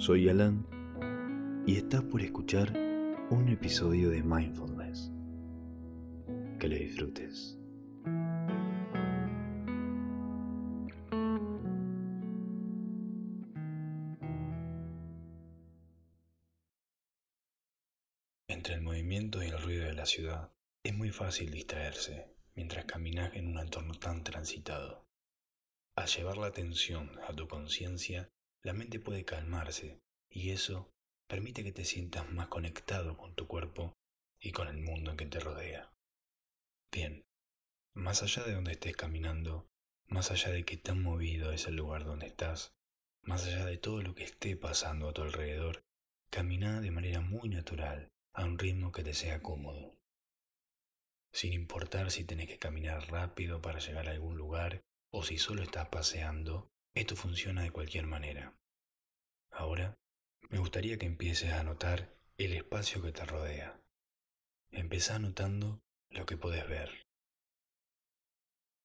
Soy Alan y estás por escuchar un episodio de Mindfulness. Que le disfrutes. Entre el movimiento y el ruido de la ciudad es muy fácil distraerse mientras caminas en un entorno tan transitado. Al llevar la atención a tu conciencia, la mente puede calmarse y eso permite que te sientas más conectado con tu cuerpo y con el mundo que te rodea. Bien, más allá de donde estés caminando, más allá de qué tan movido es el lugar donde estás, más allá de todo lo que esté pasando a tu alrededor, camina de manera muy natural a un ritmo que te sea cómodo. Sin importar si tenés que caminar rápido para llegar a algún lugar o si solo estás paseando, esto funciona de cualquier manera. Ahora, me gustaría que empieces a notar el espacio que te rodea. Empezá notando lo que puedes ver.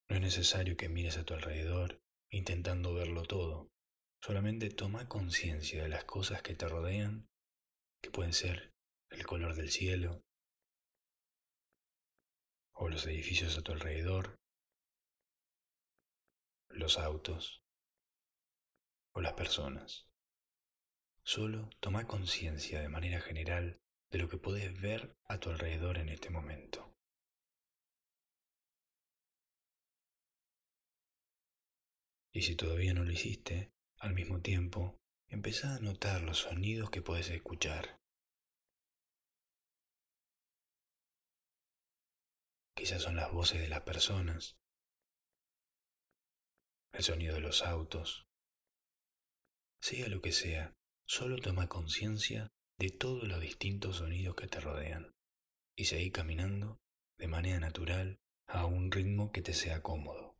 No es necesario que mires a tu alrededor intentando verlo todo. Solamente toma conciencia de las cosas que te rodean, que pueden ser el color del cielo, o los edificios a tu alrededor, los autos o las personas. Solo toma conciencia de manera general de lo que puedes ver a tu alrededor en este momento. Y si todavía no lo hiciste, al mismo tiempo, empezá a notar los sonidos que puedes escuchar. Quizás son las voces de las personas, el sonido de los autos. Sea lo que sea, solo toma conciencia de todos los distintos sonidos que te rodean y seguí caminando de manera natural a un ritmo que te sea cómodo.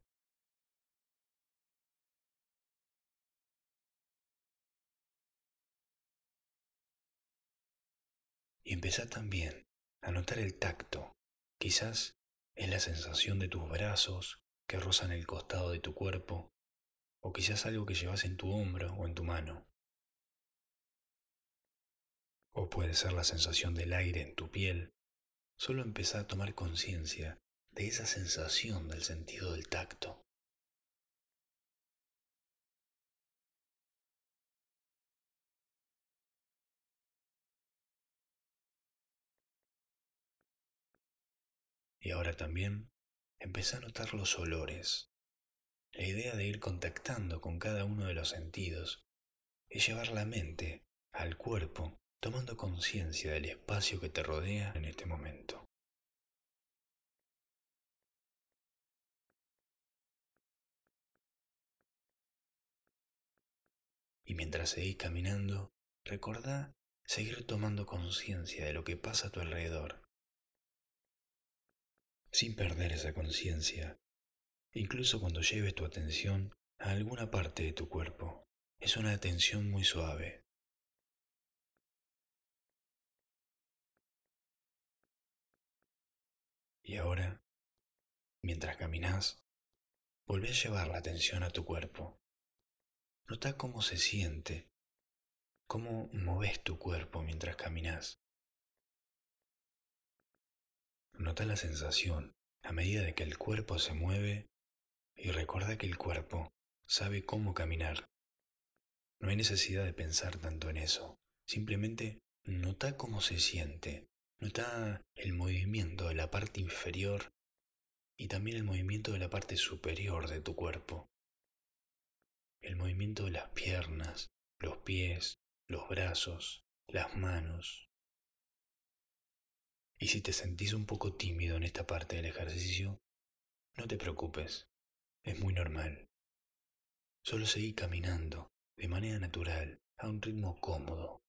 Y empezá también a notar el tacto, quizás es la sensación de tus brazos que rozan el costado de tu cuerpo, o quizás algo que llevas en tu hombro o en tu mano. O puede ser la sensación del aire en tu piel. Solo empezar a tomar conciencia de esa sensación del sentido del tacto. Y ahora también empecé a notar los olores. La idea de ir contactando con cada uno de los sentidos es llevar la mente al cuerpo tomando conciencia del espacio que te rodea en este momento. Y mientras seguís caminando, recordá seguir tomando conciencia de lo que pasa a tu alrededor sin perder esa conciencia, incluso cuando lleves tu atención a alguna parte de tu cuerpo. Es una atención muy suave. Y ahora, mientras caminas, volvé a llevar la atención a tu cuerpo. Nota cómo se siente, cómo moves tu cuerpo mientras caminas. Nota la sensación a medida de que el cuerpo se mueve y recuerda que el cuerpo sabe cómo caminar. No hay necesidad de pensar tanto en eso. Simplemente nota cómo se siente. Nota el movimiento de la parte inferior y también el movimiento de la parte superior de tu cuerpo. El movimiento de las piernas, los pies, los brazos, las manos, y si te sentís un poco tímido en esta parte del ejercicio, no te preocupes, es muy normal. Solo seguí caminando de manera natural, a un ritmo cómodo.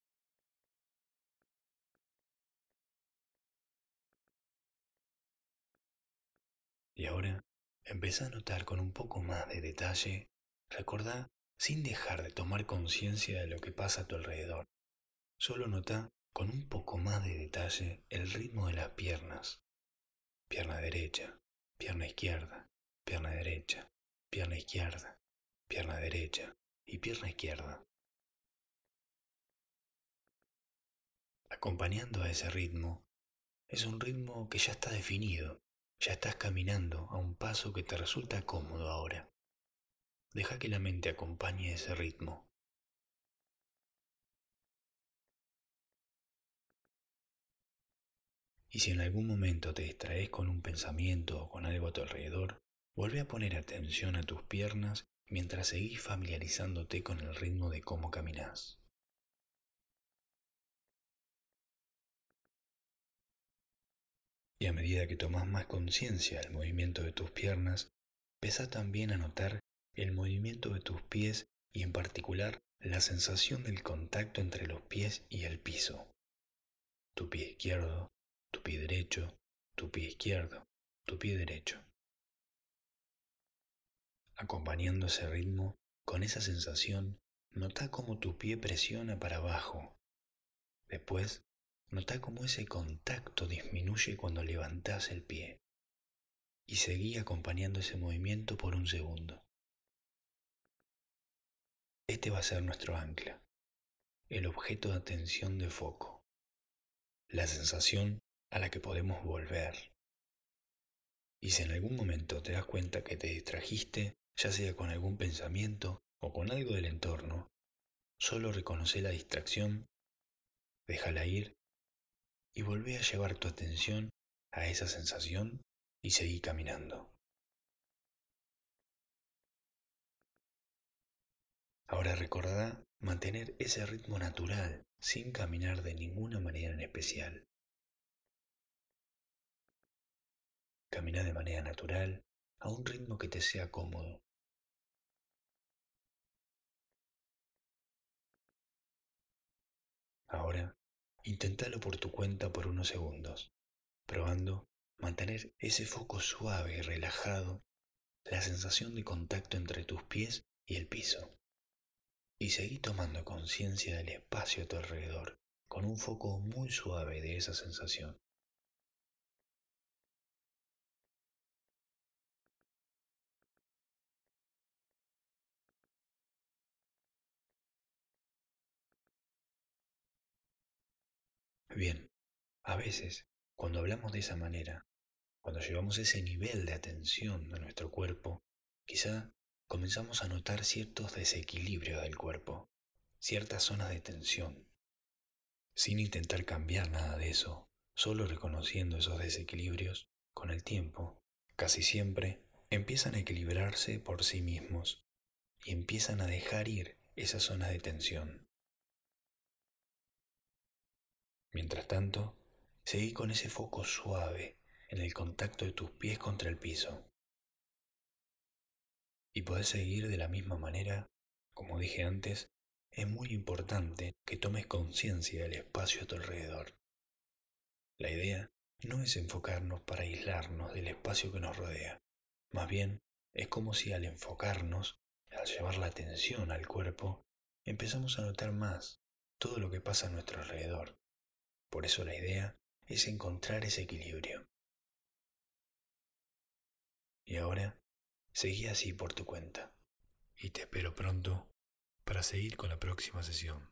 Y ahora empieza a notar con un poco más de detalle, recordá sin dejar de tomar conciencia de lo que pasa a tu alrededor. Solo nota con un poco más de detalle el ritmo de las piernas. Pierna derecha, pierna izquierda, pierna derecha, pierna izquierda, pierna derecha y pierna izquierda. acompañando a ese ritmo, es un ritmo que ya está definido, ya estás caminando a un paso que te resulta cómodo ahora. Deja que la mente acompañe ese ritmo. Y si en algún momento te distraes con un pensamiento o con algo a tu alrededor, vuelve a poner atención a tus piernas mientras seguís familiarizándote con el ritmo de cómo caminas. Y a medida que tomas más conciencia del movimiento de tus piernas, empieza también a notar el movimiento de tus pies y en particular la sensación del contacto entre los pies y el piso. Tu pie izquierdo, tu pie derecho, tu pie izquierdo, tu pie derecho. Acompañando ese ritmo, con esa sensación, nota cómo tu pie presiona para abajo. Después Nota cómo ese contacto disminuye cuando levantas el pie y seguí acompañando ese movimiento por un segundo. Este va a ser nuestro ancla, el objeto de atención de foco, la sensación a la que podemos volver. Y si en algún momento te das cuenta que te distrajiste, ya sea con algún pensamiento o con algo del entorno, solo reconoce la distracción, déjala ir y volví a llevar tu atención a esa sensación y seguí caminando. Ahora recordá mantener ese ritmo natural sin caminar de ninguna manera en especial. Camina de manera natural a un ritmo que te sea cómodo. Ahora Inténtalo por tu cuenta por unos segundos, probando mantener ese foco suave y relajado, la sensación de contacto entre tus pies y el piso. Y seguí tomando conciencia del espacio a tu alrededor, con un foco muy suave de esa sensación. Bien, a veces, cuando hablamos de esa manera, cuando llevamos ese nivel de atención a nuestro cuerpo, quizá comenzamos a notar ciertos desequilibrios del cuerpo, ciertas zonas de tensión, sin intentar cambiar nada de eso, solo reconociendo esos desequilibrios, con el tiempo, casi siempre, empiezan a equilibrarse por sí mismos y empiezan a dejar ir esa zona de tensión. Mientras tanto, seguí con ese foco suave en el contacto de tus pies contra el piso. Y podés seguir de la misma manera, como dije antes, es muy importante que tomes conciencia del espacio a tu alrededor. La idea no es enfocarnos para aislarnos del espacio que nos rodea, más bien es como si al enfocarnos, al llevar la atención al cuerpo, empezamos a notar más todo lo que pasa a nuestro alrededor. Por eso la idea es encontrar ese equilibrio. Y ahora, seguí así por tu cuenta. Y te espero pronto para seguir con la próxima sesión.